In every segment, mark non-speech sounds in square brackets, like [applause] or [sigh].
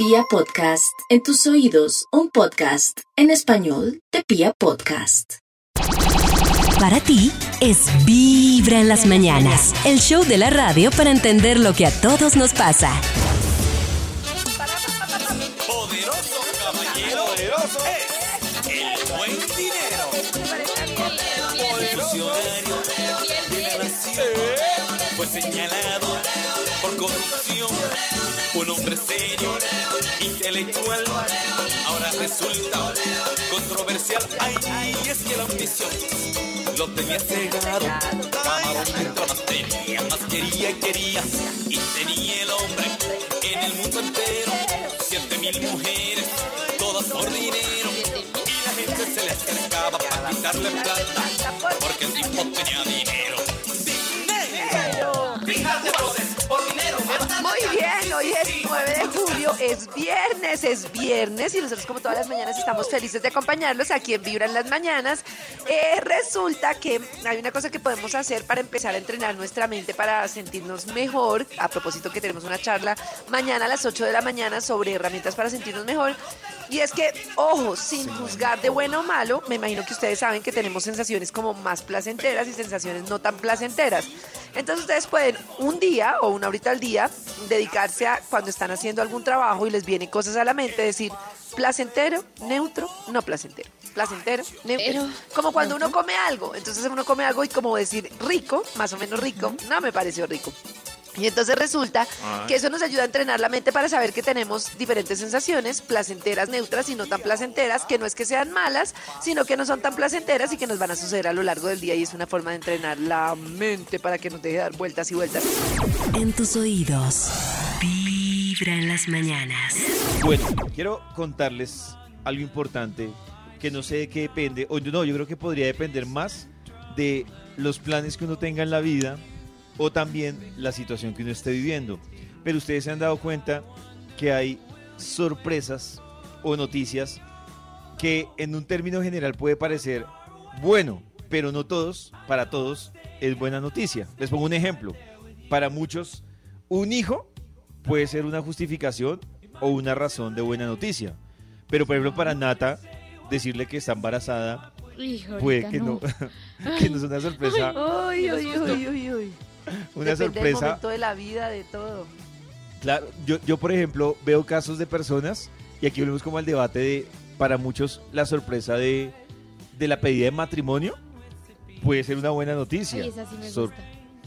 Pia Podcast, en tus oídos, un podcast en español de Pia Podcast. Para ti es Vibra en las mañanas, el show de la radio para entender lo que a todos nos pasa. Poderoso caballero es el buen dinero. Funcionario de la nación fue señalado por corrupción. Un hombre serio, intelectual, ahora resulta controversial. Ay, es que la ambición lo tenía cegado. Camarón dentro más tenía, más quería y quería. Y tenía el hombre en el mundo entero. Siete mil mujeres, todas por dinero. Y la gente se le acercaba para quitarle plata. Porque el tipo tenía. ¡Dinero! Es 9 de julio, es viernes, es viernes y nosotros como todas las mañanas estamos felices de acompañarlos aquí en Vibra en las Mañanas. Eh, resulta que hay una cosa que podemos hacer para empezar a entrenar nuestra mente para sentirnos mejor, a propósito que tenemos una charla mañana a las 8 de la mañana sobre herramientas para sentirnos mejor. Y es que, ojo, sin juzgar de bueno o malo, me imagino que ustedes saben que tenemos sensaciones como más placenteras y sensaciones no tan placenteras. Entonces ustedes pueden un día o una horita al día dedicarse a cuando están haciendo algún trabajo y les vienen cosas a la mente, decir placentero, neutro, no placentero. Placentero, neutro. como cuando uno come algo. Entonces uno come algo y como decir rico, más o menos rico, no me pareció rico. Y entonces resulta que eso nos ayuda a entrenar la mente para saber que tenemos diferentes sensaciones, placenteras, neutras y no tan placenteras, que no es que sean malas, sino que no son tan placenteras y que nos van a suceder a lo largo del día y es una forma de entrenar la mente para que nos deje dar vueltas y vueltas. En tus oídos, Vibra en las mañanas. Bueno, quiero contarles algo importante que no sé de qué depende, o no, yo creo que podría depender más de los planes que uno tenga en la vida o también la situación que uno esté viviendo. Pero ustedes se han dado cuenta que hay sorpresas o noticias que en un término general puede parecer bueno, pero no todos, para todos es buena noticia. Les pongo un ejemplo. Para muchos, un hijo puede ser una justificación o una razón de buena noticia. Pero por ejemplo para Nata, decirle que está embarazada puede que no, no. [laughs] que no es una sorpresa, Uy, uy, uy, uy, uy. [laughs] una Depende del sorpresa. momento de la vida, de todo. Claro, yo, yo por ejemplo veo casos de personas y aquí volvemos como al debate de para muchos la sorpresa de, de la pedida de matrimonio puede ser una buena noticia. Ay, esa sí me Sor- gusta.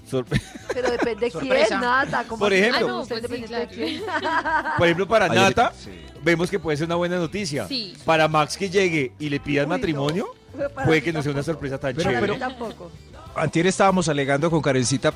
sorpre- [laughs] Pero depende de quién, Sorpresa. nada. como Por ejemplo. Ah, no, pues sí, dependiente de claro. quién. [laughs] por ejemplo para Nata sí. vemos que puede ser una buena noticia. Sí. Para Max que llegue y le pidan no. matrimonio puede que no sea una sorpresa tan Pero- chévere. Mí tampoco. Antier estábamos alegando con Karencita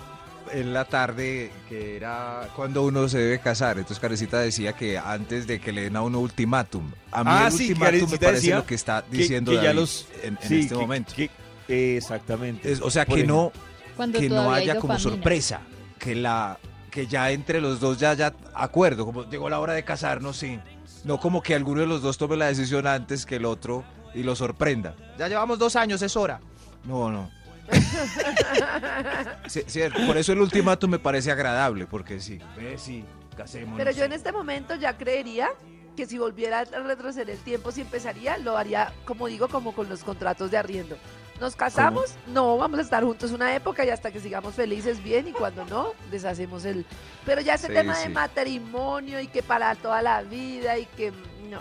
en la tarde que era cuando uno se debe casar. Entonces Karencita decía que antes de que le den a uno ultimátum. A mí Ah, el sí, ultimátum me parece lo que está diciendo que ya David los- en, en Sí, este que- momento. que- exactamente. Es- o sea, que ejemplo. no, Cuando que no haya como dopamina. sorpresa. Que la que ya entre los dos ya haya acuerdo. Como llegó la hora de casarnos, sí. No como que alguno de los dos tome la decisión antes que el otro y lo sorprenda. Ya llevamos dos años, es hora. No, no. [laughs] Sí, sí, por eso el ultimátum me parece agradable, porque sí, ve, sí, casémonos. Pero yo en este momento ya creería que si volviera a retroceder el tiempo, si empezaría, lo haría, como digo, como con los contratos de arriendo. Nos casamos, no, vamos a estar juntos una época y hasta que sigamos felices bien y cuando no, deshacemos el... Pero ya ese Sí, tema de sí. matrimonio y que para toda la vida y que... No,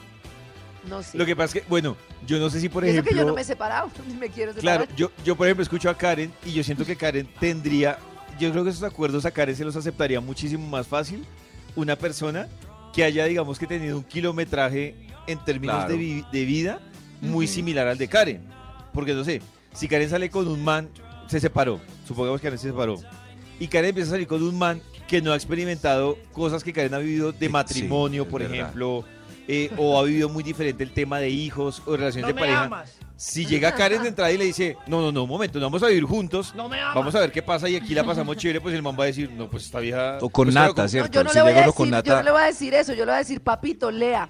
no sé. Lo que pasa es que, bueno, yo no sé si por Y eso ejemplo... que yo no me he separado, [laughs] ni me quiero separar. Claro, yo, yo por ejemplo escucho a Karen y yo siento que Karen tendría, yo creo que esos acuerdos a Karen se los aceptaría muchísimo más fácil una persona que haya, digamos, que tenido un kilometraje en términos Claro. de, vi- de vida muy similar al de Karen. Porque no sé, si Karen sale con un man, se separó, supongamos que Karen se separó, y Karen empieza a salir con un man que no ha experimentado cosas que Karen ha vivido de matrimonio, por verdad. Eh, o ha vivido muy diferente el tema de hijos o relaciones de pareja. Si llega Karen de entrada y le dice, no, no, no, un momento, no vamos a vivir juntos, vamos a ver qué pasa y aquí la pasamos chévere, pues el man va a decir, no, pues esta vieja... O con pues, nata, ¿cierto? No, yo no Si le voy a decir, con yo nata- no le voy a decir eso, yo le voy a decir, papito, lea.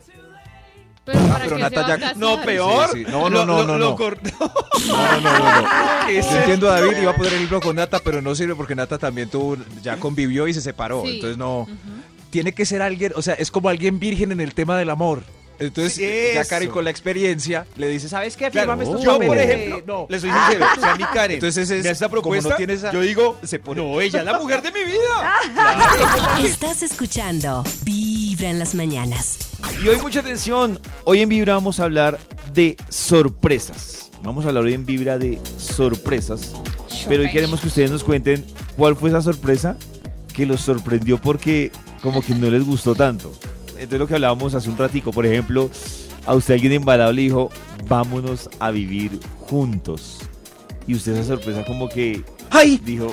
Pero, Ah, ¿para pero Nata ya-? No, peor. Sí, sí. No, no, no, lo- no, lo no. cor- [laughs] No, no, no, no, no. [laughs] ¿Qué es Yo entiendo a? David, iba a poner el ejemplo con Nata, pero no sirve porque Nata también tuvo, ya convivió y se separó. Sí. Entonces no. Tiene que ser alguien, o sea, es como alguien virgen en el tema del amor. Entonces, Sí, ya. Karen con la experiencia le dice, ¿sabes qué? Claro, estos yo, por papeles". ejemplo, no. le soy sincero, o sea, mi Karen, Entonces es- me hace esta como no propuesta, tiene esa- yo digo, se pone- no, ella es la mujer de mi vida. [laughs] Estás escuchando Vibra en las mañanas. Y hoy mucha atención, hoy en Vibra vamos a hablar de sorpresas. Vamos a hablar hoy en Vibra de sorpresas, pero hoy queremos que ustedes nos cuenten cuál fue esa sorpresa que los sorprendió porque como que no les gustó tanto. Entonces lo que hablábamos hace un ratico, por ejemplo, a usted alguien embalado le dijo, vámonos a vivir juntos. Y usted esa sorpresa como que ¡Ay! dijo,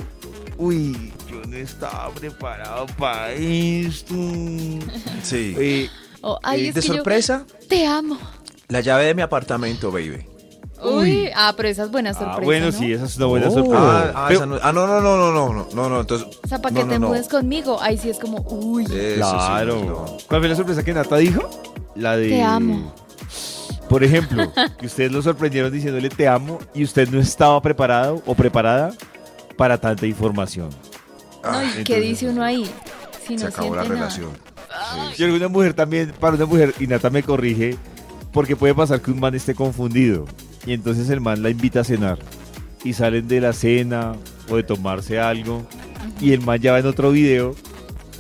uy, yo no estaba preparado para esto. Sí. Eh, Oh, ay, Eh, es de que yo sorpresa, te amo. la llave de mi apartamento, baby. Uy, ah, pero esa es buena ah, sorpresa. Ah, bueno, ¿no? sí, esa es una buena oh. sorpresa. Ah, ah, pero... no, ah, no, no, no, no, no, no, no, entonces. O sea, para no, que te mudes conmigo, ahí sí es como, uy. Eso, claro. Sí, ¿Cuál fue la sorpresa que Nata dijo? La de. Te amo. Por ejemplo, que ustedes lo sorprendieron diciéndole te amo y usted no estaba preparado o preparada para tanta información. Ah, no, ¿y entonces, qué dice uno ahí? Si se acabó la relación. Sí. Y alguna mujer también, para una mujer, y Nata me corrige, porque puede pasar que un man esté confundido. Y entonces el man la invita a cenar. Y salen de la cena o de tomarse algo. Y el man ya va en otro video.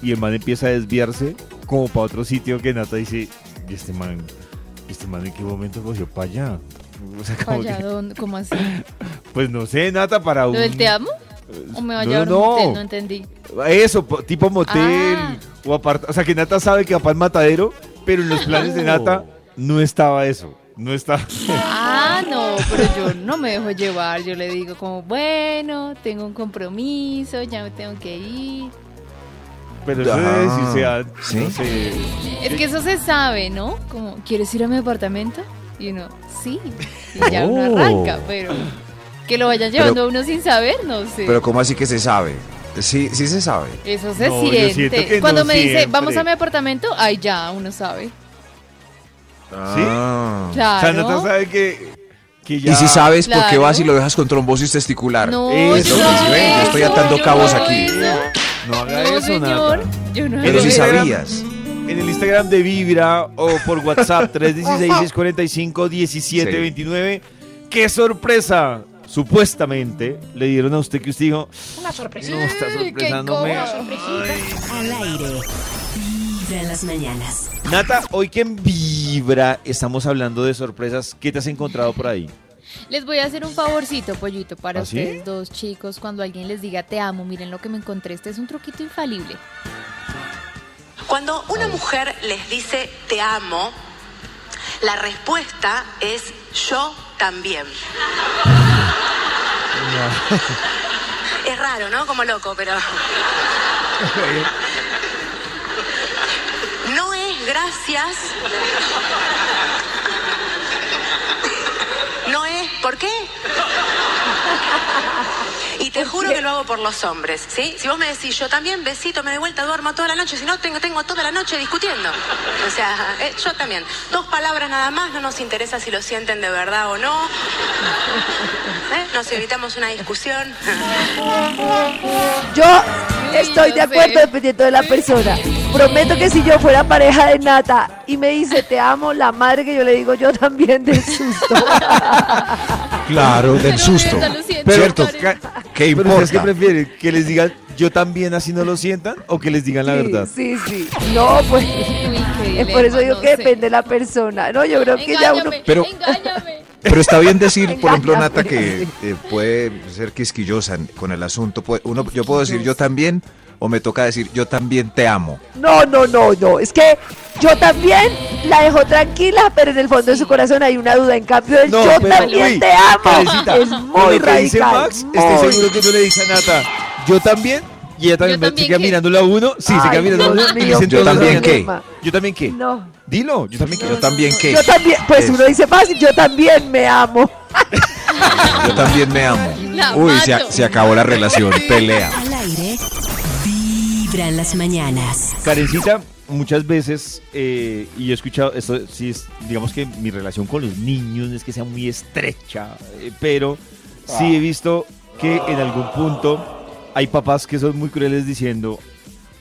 Y el man empieza a desviarse como para otro sitio que Nata dice, ¿y este man? ¿Este man en qué momento cogió para allá? O sea, como que- ¿dónde? ¿cómo así? [laughs] pues no sé, Nata, para un... ¿Lo del te amo? ¿O me va a No, llevar no, un motel? No entendí. Eso, po- tipo motel Ah. o apart O sea, que Nata sabe que va para el matadero, pero en los planes de Nata no estaba eso. No estaba. Ah, no, pero yo no me dejo llevar. Yo le digo como, bueno, tengo un compromiso, ya me tengo que ir. Pero eso Ah, debe decirse antes, ¿sí? no sé. Es que eso se sabe, ¿no? Como, ¿quieres ir a mi apartamento? Y uno, sí. Y ya uno Oh. arranca, pero que lo vayan llevando a uno sin saber, no sé. Pero ¿cómo así que se sabe? Sí, sí se sabe. eso se No, siente. Cuando no me dice, vamos a mi apartamento, ay, ya, uno sabe. Ah. O sea, Claro. Nata sabe que ya. Y si sabes por qué Claro. vas y lo dejas con trombosis testicular. No, yo ven, estoy atando yo cabos no aquí. eso. No haga No, eso, señor. Nata. Yo no Pero si sí sabías. En el Instagram de Vibra o por WhatsApp [laughs] 316-645-1729. ¡Qué sorpresa! Supuestamente le dieron a usted que usted dijo. Una sorpresa. No, esta Ay, sorpresa qué no me. incómodo. Al aire. Vibra en las mañanas. Nata, hoy que en Vibra estamos hablando de sorpresas, ¿qué te has encontrado por ahí? Les voy a hacer un favorcito, pollito, para ¿Ah, sí? ustedes dos chicos. Cuando alguien les diga te amo, miren lo que me encontré. Este es un truquito infalible. Cuando una mujer les dice te amo, la respuesta es yo también. [laughs] Es raro, ¿no? Como loco, pero... Gracias. No es ¿por qué? Y te juro que lo hago por los hombres, ¿sí? Si vos me decís, yo también, besito, me de vuelta, duermo toda la noche, si no, tengo, tengo toda la noche discutiendo. O sea, eh, yo también. Dos palabras nada más, no nos interesa si lo sienten de verdad o no. ¿Eh? Nos evitamos una discusión. Yo estoy de acuerdo dependiendo de la persona. Prometo que si yo fuera pareja de Nata y me dice te amo, la madre que yo le digo yo también del susto. [laughs] Claro, del Pero susto. siento, ¿Cierto? ¿Qué ¿Pero qué importa? prefieren? ¿Que les digan yo también así no lo sientan o que les digan la Sí, verdad? Sí, sí. No, pues. Qué Es por eso digo no que sé. depende de la persona. No, yo creo que ya uno. Pero- engáñame. Pero está bien decir, por ejemplo. Nata, que eh, puede ser quisquillosa con el asunto. Puede- uno, yo puedo decir yo también, o me toca decir yo también te amo. No, no, no, no. Es que yo también la dejo tranquila, pero en el fondo de su corazón hay una duda. En cambio, el No, yo pero, también uy, te amo. Es muy dice radical. Max, muy. estoy seguro que uno le dice a Nata, yo también, y ella también, Yo se también queda qué. mirándolo a uno, sí, se Ay, queda mirando a uno y dicen Yo también qué. Yo también qué. No. Dilo, yo también qué. Yo también qué. Yo también, pues Eso. uno dice fácil, yo también me amo. [laughs] Yo también me amo. La Uy, se, se acabó la relación. [laughs] Pelea. Al aire. Vibra en las mañanas. Karencita, muchas veces, eh, y yo he escuchado, esto sí es, digamos que mi relación con los niños no es que sea muy estrecha, eh, pero sí he visto que en algún punto hay papás que son muy crueles diciendo,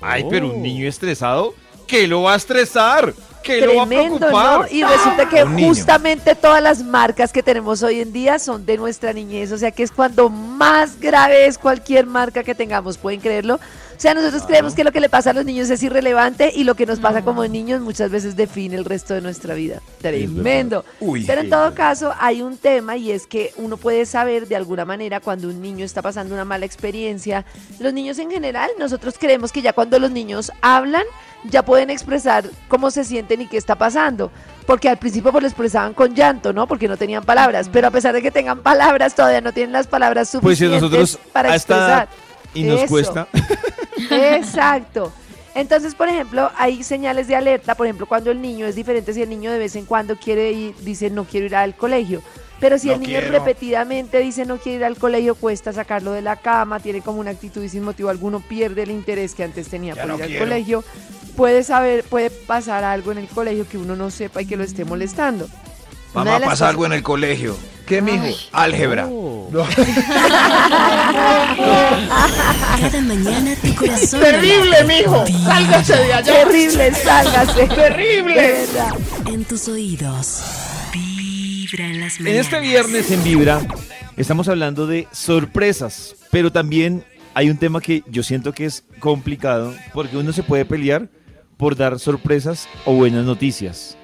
Ay, pero un Oh. niño estresado, ¿qué lo va a estresar? ¿Qué lo va a Tremendo, preocupar? ¿no? Y resulta que justamente todas las marcas que tenemos hoy en día son de nuestra niñez, o sea que es cuando más grave es cualquier marca que tengamos, ¿pueden creerlo? O sea, nosotros creemos que lo que le pasa a los niños es irrelevante y lo que nos pasa como niños muchas veces define el resto de nuestra vida. Tremendo. Uy. Pero en todo caso hay un tema y es que uno puede saber de alguna manera cuando un niño está pasando una mala experiencia. Los niños en general, nosotros creemos que ya cuando los niños hablan, ya pueden expresar cómo se sienten y qué está pasando. Porque al principio pues lo expresaban con llanto, ¿no? Porque no tenían palabras. Pero a pesar de que tengan palabras, todavía no tienen las palabras Pues si suficientes nosotros para expresar. Y nos Eso. cuesta. [laughs] Exacto. Entonces, por ejemplo, hay señales de alerta, por ejemplo, cuando el niño es diferente, si el niño de vez en cuando quiere ir, dice no quiero ir al colegio. Pero si No el niño quiero. repetidamente dice no quiere ir al colegio, cuesta sacarlo de la cama, tiene como una actitud y sin motivo alguno pierde el interés que antes tenía Ya por no ir al quiero. colegio. Puede saber, puede pasar algo en el colegio que uno no sepa y que lo esté molestando. Mamá, pasa cosas- algo en el colegio. ¿Qué, mijo? Álgebra. Oh. No. Cada mañana tu corazón. Terrible, mijo. Sálgase de allá. Terrible, sálgase. Terrible. En tus oídos. Vibra en las En mañanas. este viernes en Vibra estamos hablando de sorpresas, pero también hay un tema que yo siento que es complicado porque uno se puede pelear por dar sorpresas o buenas noticias,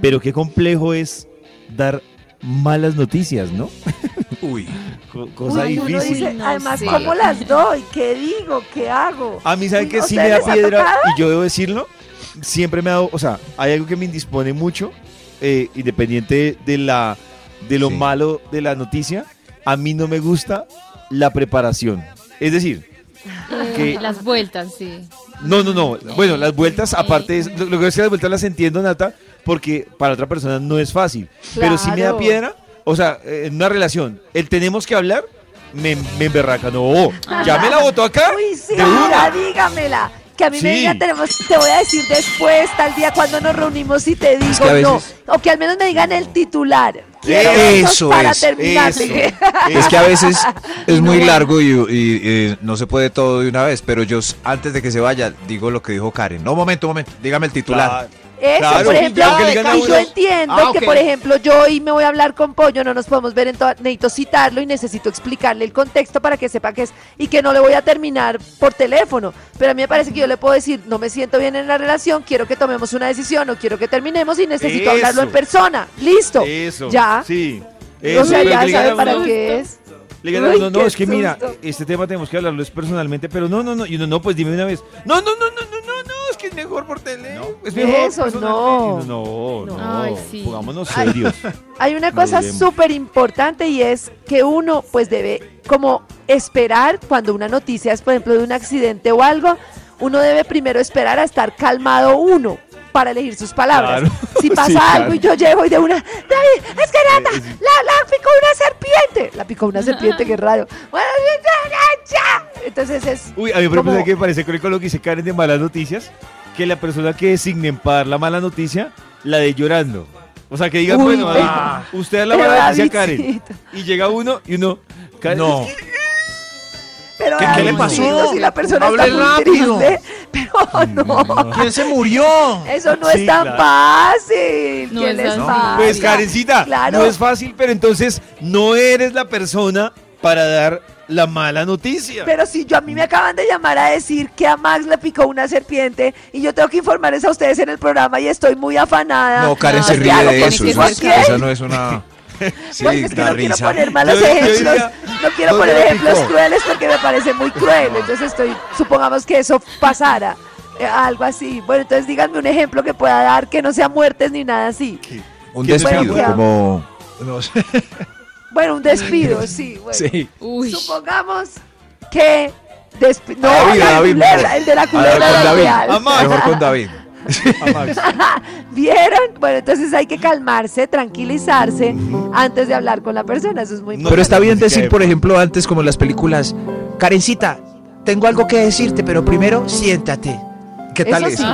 pero qué complejo es dar malas noticias, ¿no? [laughs] Uy. Co- Cosa Uy, difícil. dice, no además, sé. ¿cómo las doy? ¿Qué digo? ¿Qué hago? A mí, ¿saben que ¿a sí me da piedra? Y yo debo decirlo, siempre me ha dado, o sea, hay algo que me indispone mucho, eh, independiente de, la, de lo Sí. malo de la noticia, a mí no me gusta la preparación. Es decir, que- Las vueltas, sí. no, no, no, bueno, las vueltas, aparte, es, lo, lo que es que las vueltas las entiendo, Nata, porque para otra persona no es fácil, pero sí me da piedra, o sea, eh, en una relación, el tenemos que hablar, me, me emberraca, no, ya me la votó acá, Uy, sí, de una. mira, dígamela. Que a mí me digan, tenemos, te voy a decir después, tal día cuando nos reunimos y te digo que a no. veces- O que al menos me digan el titular. Quiero Eso para es, terminar. eso. Es que a veces [laughs] es muy largo y, y, eh, no se puede todo de una vez, pero yo antes de que se vaya digo lo que dijo Karen. No, momento, momento, dígame el titular. Claro. Eso, Claro, por ejemplo, y yo entiendo Ah, que, por ejemplo, yo hoy me voy a hablar con Pollo, no nos podemos ver en toda, necesito citarlo y necesito explicarle el contexto para que sepa que es, y que no le voy a terminar por teléfono. Pero a mí me parece que yo le puedo decir, no me siento bien en la relación, quiero que tomemos una decisión o quiero que terminemos y necesito Eso. hablarlo en persona. Listo. Eso. Ya. Sí. o Eso, sea, pero ya sabe para qué es. Le Uy, no, qué es que mira, este tema tenemos que hablarlo es personalmente, pero no, no, no. Y uno, no, pues dime una vez. No, no, no, no, mejor por tele. Es mejor Eso, no. No, no, Ay, sí. pongámonos serios. [laughs] Hay una No cosa súper importante y es que uno pues debe como esperar cuando una noticia es por ejemplo de un accidente o algo, uno debe primero esperar a estar calmado uno para elegir sus palabras. Claro. [laughs] Si [laughs] pasa Sí, algo claro. y yo llego y de una, David, es que nada, la, la picó una serpiente. La picó una serpiente, qué raro. Bueno, ya. Entonces es Uy, a mí por ejemplo, como- ¿sabe qué me parece con lo que dice Karen de malas noticias? Que la persona que designen para dar la mala noticia, la de llorando. O sea, que digan, Uy, bueno, pero- ah, usted da la mala noticia Karen. Y llega uno y uno, Karen, No. Pero ¿Qué- qué le pasó? Si la persona Hable está muy rápido. triste, pero no. ¿Quién se murió? Eso no Sí, es tan claro. fácil. No ¿Qué es les pasa? Pues Karencita, Claro. no es fácil, pero entonces no eres la persona para dar la mala noticia. Pero si yo a mí me acaban de llamar a decir que a Max le picó una serpiente y yo tengo que informarles a ustedes en el programa y estoy muy afanada. No, Karen No, se ríe de eso. que eso es- esa no es una. [laughs] [laughs] Sí, porque es que no quiero poner malos Yo- yo ejemplos, diría, no quiero ¿dónde poner ejemplos picó? crueles porque me parece muy cruel. Entonces estoy, supongamos que eso pasara, eh, algo así. Bueno, entonces díganme un ejemplo que pueda dar que no sea muertes ni nada así. Un ¿Quién se despido, como. No sé. Bueno, un despido, sí. Bueno. Sí. Uy. Supongamos que despi- no, David, la David, el de la A ver, culebra con David. real. Mejor con David. [laughs] ¿Vieron? Bueno, entonces hay que calmarse, tranquilizarse antes de hablar con la persona. Eso es muy No, Pero está bien decir, de por ejemplo, antes como en las películas, Karencita, tengo algo que decirte, pero primero siéntate. ¿Qué tal Eso sí.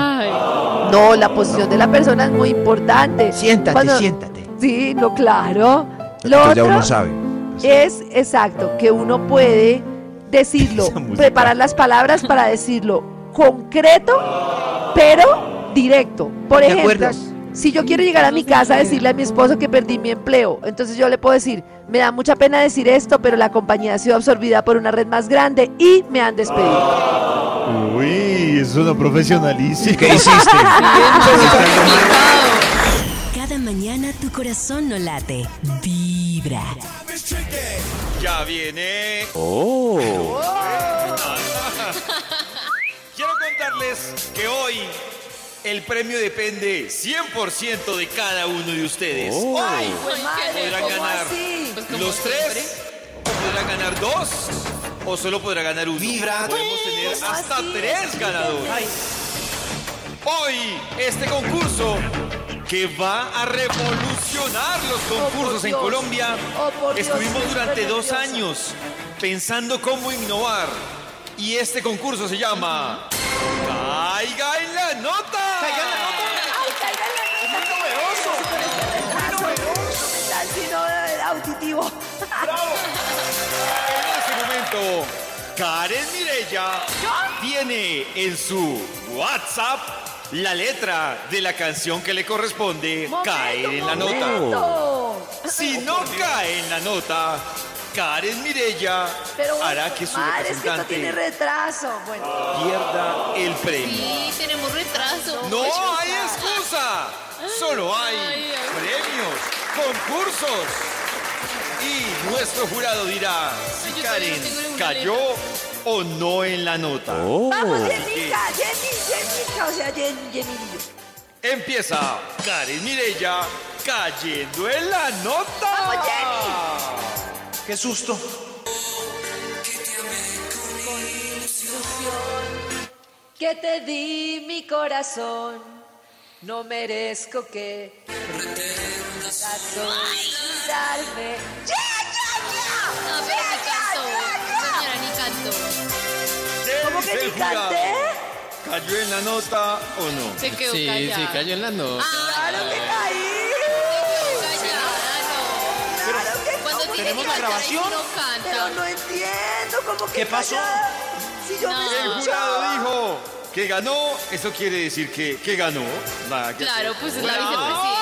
No, la posición de la persona es muy importante. Siéntate, Cuando- siéntate. Sí, no, claro. Lo Entonces ya otro uno sabe. es exacto, que uno puede decirlo, preparar las palabras para decirlo concreto, pero directo. Por ejemplo, si yo quiero llegar a mi casa a decirle a mi esposo que perdí mi empleo, entonces yo le puedo decir, me da mucha pena decir esto, pero la compañía ha sido absorbida por una red más grande y me han despedido. Uy, es una profesionalísima. ¿Qué hiciste? Cada mañana tu corazón no late, vibra. Ya viene. Oh. Quiero contarles que hoy el premio depende 100% de cada uno de ustedes. Oh. Hoy Madre, podrán ¿cómo ganar? Pues los siempre. tres, o podrán ganar dos, o solo podrá ganar uno. Podemos tener ¿cómo hasta así? tres ganadores. Hoy, este concurso que va a revolucionar los concursos en. Colombia. Oh, Estuvimos durante dos años pensando cómo innovar. Y este concurso se llama Caiga en la nota. ¡Ay, caiga en la nota! ¡Novedoso! Mental, sino eh, auditivo. En este momento, Karen Mirella tiene en su WhatsApp la letra de la canción que le corresponde Momento, caer en la nota. Si no cae en la nota, Karen Mirella Pero hará que su madre, es que esto tiene representante retraso. Bueno, pierda el premio. Sí, tenemos retraso. No Pues, hay excusa, solo hay Ay, ay. premios, concursos. Y nuestro jurado dirá si Karen cayó o no en la nota. vamos, Oh. Jenica, Jenny, Jenica, o sea, Jen, Jenny. Empieza Karen Mirella cayendo en la nota. ¡Vamos, ¡Qué susto! Que te di mi corazón, no merezco que pretendas olvidarme. ¡Ya, ¿Cayó en la nota o no? Se quedó Sí, callada. sí, cayó en la nota. ¡Claro que caí! Callada, no. ¡Claro que Cuando no! tiene ¿tenemos la cantar grabación? Pero canta. no entiendo, ¿cómo que ¿Qué pasó? callada? Si yo No. me El jurado escuchaba. dijo que ganó, eso quiere decir que, que ganó. Nada que Claro, hacer. pues es la Bravo. vicepresidenta.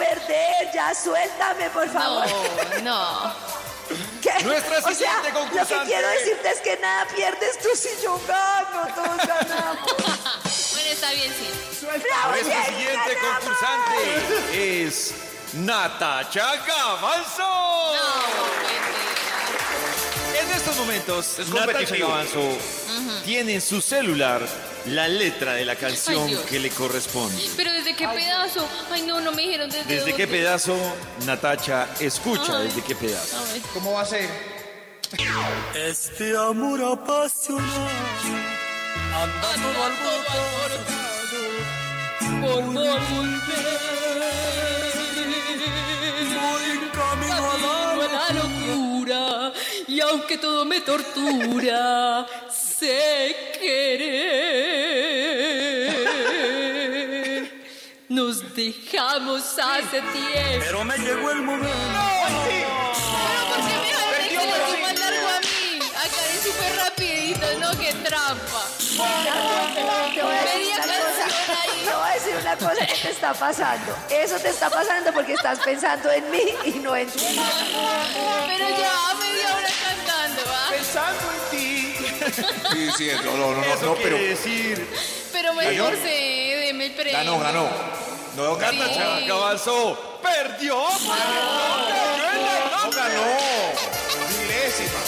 Perder. Ya suéltame, por favor. No, no. [laughs] ¿Qué? Nuestra o sea, siguiente lo que concursante. quiero decirte es que nada pierdes tú si yo gano. Todos ganamos. Bueno, está bien, sí. ¡Bravo, Nuestra siguiente ganamos! concursante es Natacha Gavanzo. No. En estos momentos, Es Natacha. Gavanzo tiene en su celular la letra de la canción Ay, Dios. que le corresponde. Pero desde qué pedazo. Ay, no, no me dijeron desde ¿Desde qué dónde. pedazo Natacha escucha? Ay. ¿Desde qué pedazo? Ay, ¿Cómo va a ser? Este amor apasionado anda todo alborotado por no volver. voy camino a Camino a la locura y aunque todo me tortura, sé querer. Nos dejamos hace tiempo. pero me llegó el momento ¿Pero por qué me dejaron que más largo a mí? A Karen súper rapidito, no, qué trampa. Te voy a decir Media una canción cosa. ahí. Te voy a decir una cosa que te está pasando. Eso te está pasando porque estás pensando en mí y no en ti. Pero ya media hora cantando, ¿va? Pensando en ti. [laughs] Sí, sí, no, no, no, Eso no, quiere pero decir Pero me ¿Ganó? el premio. ganó, ganó. No, ganó. Sí. Perdió. No ganó. Milésima.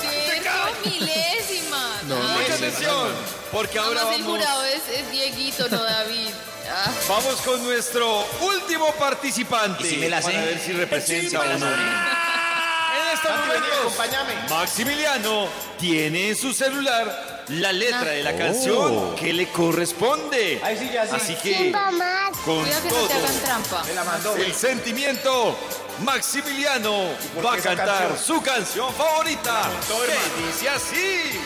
Cero milésimas. No, Ay, Mucha no, no, atención, porque ahora Además, el jurado es, es Dieguito, no David. [laughs] Ah, vamos con nuestro último participante. ¿Y si me la sé? Para ver si representa o no. Vení, acompáñame. Maximiliano tiene en su celular la letra de la Oh. canción que le corresponde. Ahí sí, ya sí. Así que, con cuidado que no todo te hagan trampa. Me la mandó. el sentimiento, Maximiliano por va a qué esa cantar canción? su canción favorita. montó, Que hermano. dice así.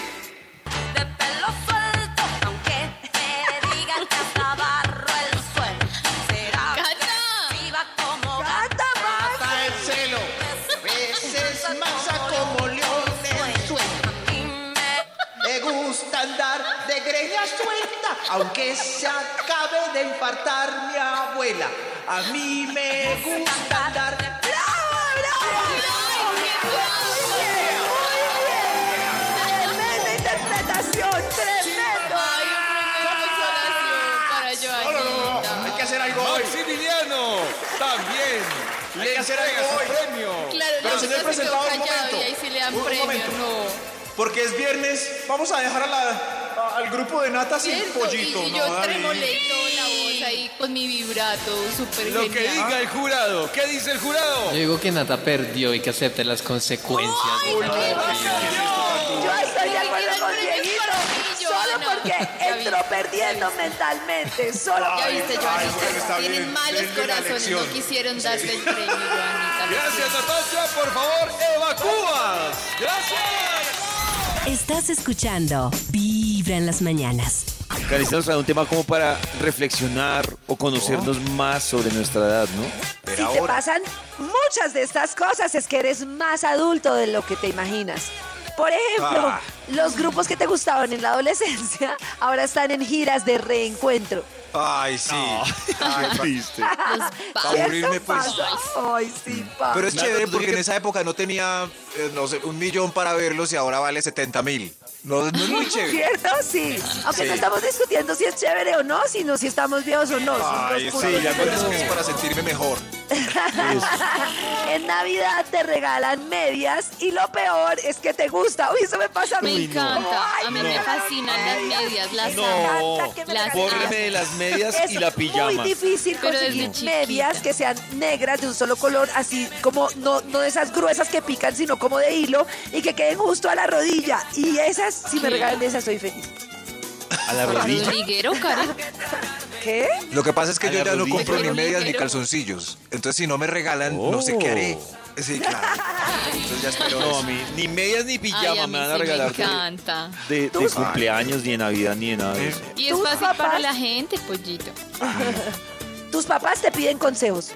Aunque se acabe de infartar mi abuela. A mí me gusta andar. Tremenda interpretación, tremendo. Para Joanita. Hay que hacer algo hoy. Maximiliano, también. Hay le que hacer algo hoy. premio. Claro, Pero, no, señor no se presentador, un momento. Y ahí sí le dan Un premio, momento. no. Porque es viernes, vamos a dejar a la, a- al grupo de nata sin Cierto, pollito. y, y ¿no, yo David? tremoleto la voz ahí con mi vibrato súper Lo que diga el jurado. ¿Qué dice el jurado? Yo digo que Nata perdió y que acepte las consecuencias. una derrota. Yo estoy de acuerdo con Ay, Dieguito, solo porque entró perdiendo mentalmente, solo Ya viste, eso. Joanita, tienen malos corazones, no quisieron darte el premio, Joanita. Gracias. Natacha. Por favor, evacúas. Gracias. Estás escuchando Vibra en las mañanas. Trae un tema como para reflexionar o conocernos más sobre nuestra edad, ¿no? Si te pasan muchas de estas cosas es que eres más adulto de lo que te imaginas. Por ejemplo, Ah. los grupos que te gustaban en la adolescencia [laughs] ahora están en giras de reencuentro. Ay, sí. Ay, pa- [laughs] ¿Viste? Los pa' padres. aburrirme, pues. Ay, sí, pa. Pero es Nata, chévere ¿tú porque en esa época no tenía, eh, no sé, un millón para verlos y ahora vale 70 mil. No, no es muy [laughs] chévere. ¿Cierto? Sí. Aunque Sí. no estamos discutiendo si es chévere o no, sino si estamos viejos o no. Ay, sí, ya eso es para sentirme mejor. [laughs] En Navidad te regalan medias y lo peor es que te gusta. Uy, eso me pasa a Me mí. encanta, Ay, a mí me me fascinan las medias, las No, amo. encanta que me Las de las medias y Es la pijama. muy difícil Pero conseguir medias que sean negras de un solo color, así como no, no de esas gruesas que pican, sino como de hilo y que queden justo a la rodilla. Y esas, si me regalan esas, soy feliz. A la rodilla. Rodriguero, Karen. ¿Qué? Lo que pasa es que yo ya no compro ni medias ni calzoncillos. Entonces, si no me regalan, no sé qué haré. Sí, claro. Entonces ya espero No, a mí ni medias ni Ay, pijama me van a sí me regalar de, encanta. de- cumpleaños, ni de Navidad, ni de nada eso. Y es ¿Tus fácil para la gente, pollito. Tus papás te piden consejos.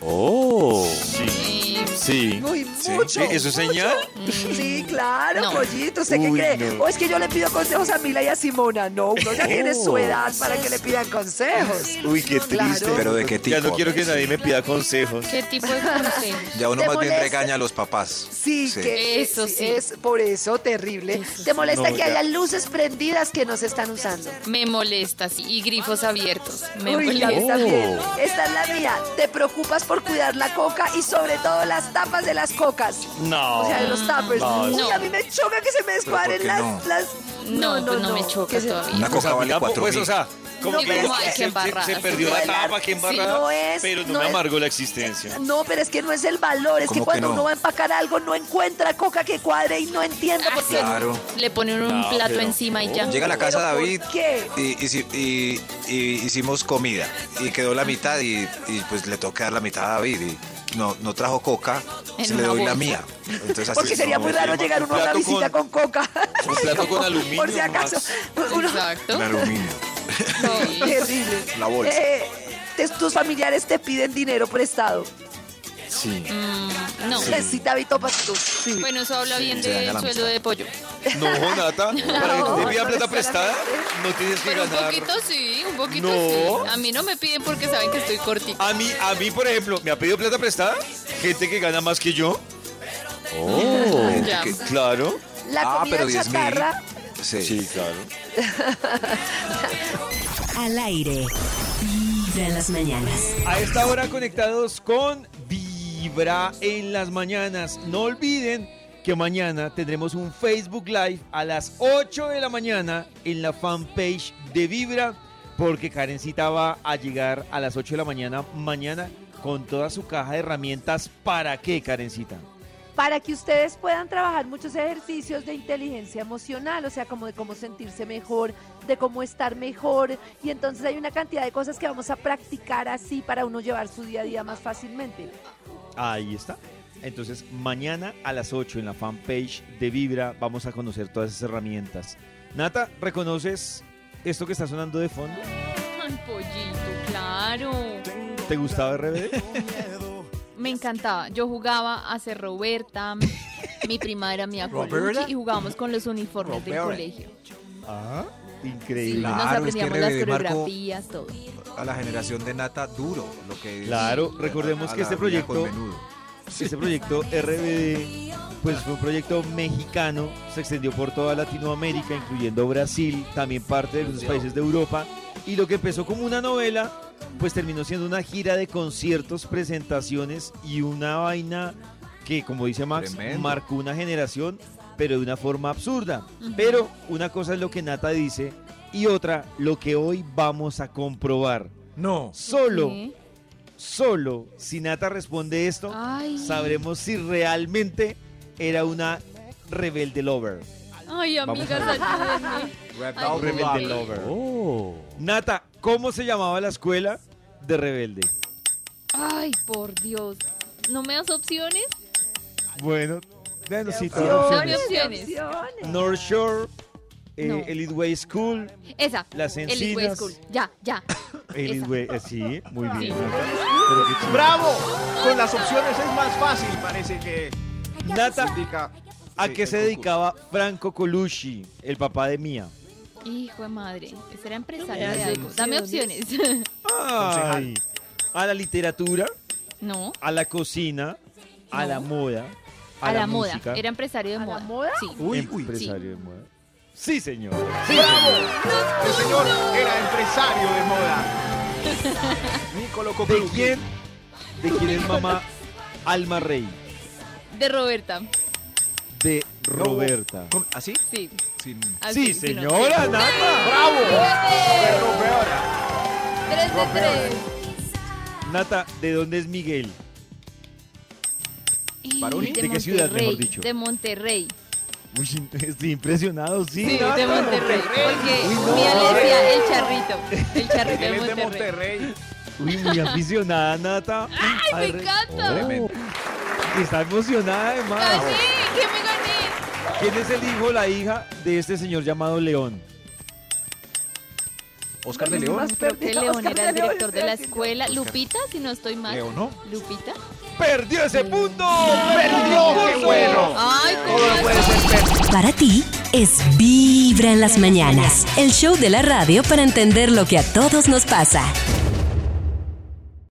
Oh. Sí. Sí. Sí. Uy, Sí. mucho. ¿Eso es señal? Sí, claro, No. pollito. ¿Usted qué Uy, cree? no. O es que yo le pido consejos a Mila y a Simona. No, uno ya tiene su Oh. edad para que le pidan consejos. Uy, qué triste. Claro. Pero ¿de qué tipo? Ya no quiero que nadie me pida consejos. ¿Qué tipo de consejos? Ya uno ¿Te más bien molesta? regaña a los papás. Sí, que Eso sí. Es por eso terrible. ¿Te molesta No, que ya. haya luces prendidas que no se están usando? Me molesta, sí. Y grifos abiertos. Me Uy, la molesta. mía también. Esta es la mía. Te preocupas por cuidar la coca y sobre todo las tapas de las cocas. No. O sea, de los tuppers. No, Uy, no. a mí me choca que se me descuadren las, no? las... No, pues no me choca todavía. Una Pues, coca vale amiga, cuatro pues, mil. o sea, como No, que se, que se- se perdió No la es tapa, que sí, no es- pero no, no me es- amargó la existencia. No, pero es que no es el valor, es que ¿Cómo que cuando no? uno va a empacar algo no encuentra coca que cuadre y no entiende por qué. Claro. Le ponen un No, plato pero- encima y ya. Llega a la casa ¿Pero por David qué? y, y- y- y hicimos comida y quedó la mitad y, y, pues le toca dar la mitad a David y no, no trajo coca, En se le doy la mía. Entonces, así Porque es, sería no, muy raro llegar uno a una visita con, coca. Un plato [laughs] con aluminio Por si acaso. Uno, [laughs] Exacto. El aluminio. Sí. [laughs] terrible. La bolsa. Eh, te- tus familiares te piden dinero prestado. Sí. Mm, no. Sí, David, toma tú. Sí. Bueno, eso habla bien del la sueldo de pollo. No, Nata, [laughs] para que te No, pida no plata es prestada, no tienes que Pero un ganar. poquito sí, un poquito No. sí. A mí no me piden porque saben que estoy cortita. A mí, a mí, por ejemplo, me ha pedido plata prestada gente que gana más que yo. Oh, Ya. claro. La Ah, comida pero 10 mil. chatarra. Sí. Sí, claro. [laughs] Al aire. Vibra en las mañanas. A esta hora conectados con Vibra en las mañanas. No olviden que mañana tendremos un Facebook Live a las 8 de la mañana en la fanpage de Vibra, porque Karencita va a llegar a las 8 de la mañana mañana con toda su caja de herramientas. ¿Para qué, Karencita? para que ustedes puedan trabajar muchos ejercicios de inteligencia emocional, o sea, como de cómo sentirse mejor, de cómo estar mejor. Y entonces hay una cantidad de cosas que vamos a practicar así para uno llevar su día a día más fácilmente. Ahí está. Entonces, mañana a las 8 en la fanpage de Vibra vamos a conocer todas esas herramientas. Nata, ¿reconoces esto que está sonando de fondo? Ay, pollito, claro. ¿Te gustaba RBD? Me encantaba. Yo jugaba a ser Roberta. Mi prima era ¿Roberta? Colucci y jugábamos con los uniformes del Roberta. colegio. Ah, Sí, increíble. Claro, nos es que aprendíamos las coreografías, todo. A la generación de Nata duro, lo que es Claro, recordemos a que este proyecto- menudo. Este proyecto RBD, pues fue un proyecto mexicano, se extendió por toda Latinoamérica, incluyendo Brasil, también parte de algunos países de Europa, y lo que empezó como una novela, pues terminó siendo una gira de conciertos, presentaciones y una vaina que, como dice Max, Tremendo. marcó una generación, pero de una forma absurda. Pero una cosa es lo que Nata dice y otra lo que hoy vamos a comprobar. No. Solo. Solo, si Nata responde esto, Ay. sabremos si realmente era una rebelde lover. Ay, amigas, ayúdenme. Ay, Rebelde lover. Nata, ¿cómo se llamaba la escuela de rebelde? Ay, por Dios. ¿No me das opciones? Bueno, bueno, sí, todas opciones. opciones. North Shore, eh, No. Elite Way School, Esa. Las el Way Encinas. School. Ya, ya. Elite Esa. Way, eh, sí, muy bien. Sí. ¡Bravo! Con las opciones es más fácil, parece que Nata, indica. ¿a qué se dedicaba Franco Colucci, el papá de Mía? Hijo de madre. Ese era empresario de algo. Dame opciones. Ay, a la literatura, no. a la cocina, a No. la moda, a, A la, moda. música. Era empresario de ¿A la moda. moda? Sí. Uy, uy. empresario de moda. Sí, señor. ¡Bravo! El señor era empresario de moda. Nicolo ¿De quién? ¿De quién es mamá Alma Rey? De Roberta. De Roberta. ¿Cómo? ¿Así? Sí. Sin... Así, Sí, sí, no, señora, sí. Nata. ¡Bravo! ¡Siete! Rompeora. Tres de tres. Nata, ¿de dónde es Miguel? De, ¿De qué ciudad, Monterrey, mejor dicho? De Monterrey. Uy, [laughs] estoy impresionado, sí. Sí, de Monterrey. Porque no. Mía le decía el charrito. El [laughs] charrito de es de Monterrey. Monterrey. Uy, muy aficionada, Nata. [laughs] ¡Ay, me re- encanta! Tremendo. Está emocionada además. ¡Gané! ¡Que me gané! ¿Quién es el hijo o la hija de este señor llamado León? Oscar de León. Creo que León era el director de la escuela. Lupita, si no estoy mal. León, ¿no? Lupita. ¡Perdió ese punto! ¡Perdió! ¡Qué bueno! ¡Ay, Todo puede ser. Para ti es Vibra en las mañanas, el show de la radio para entender lo que a todos nos pasa.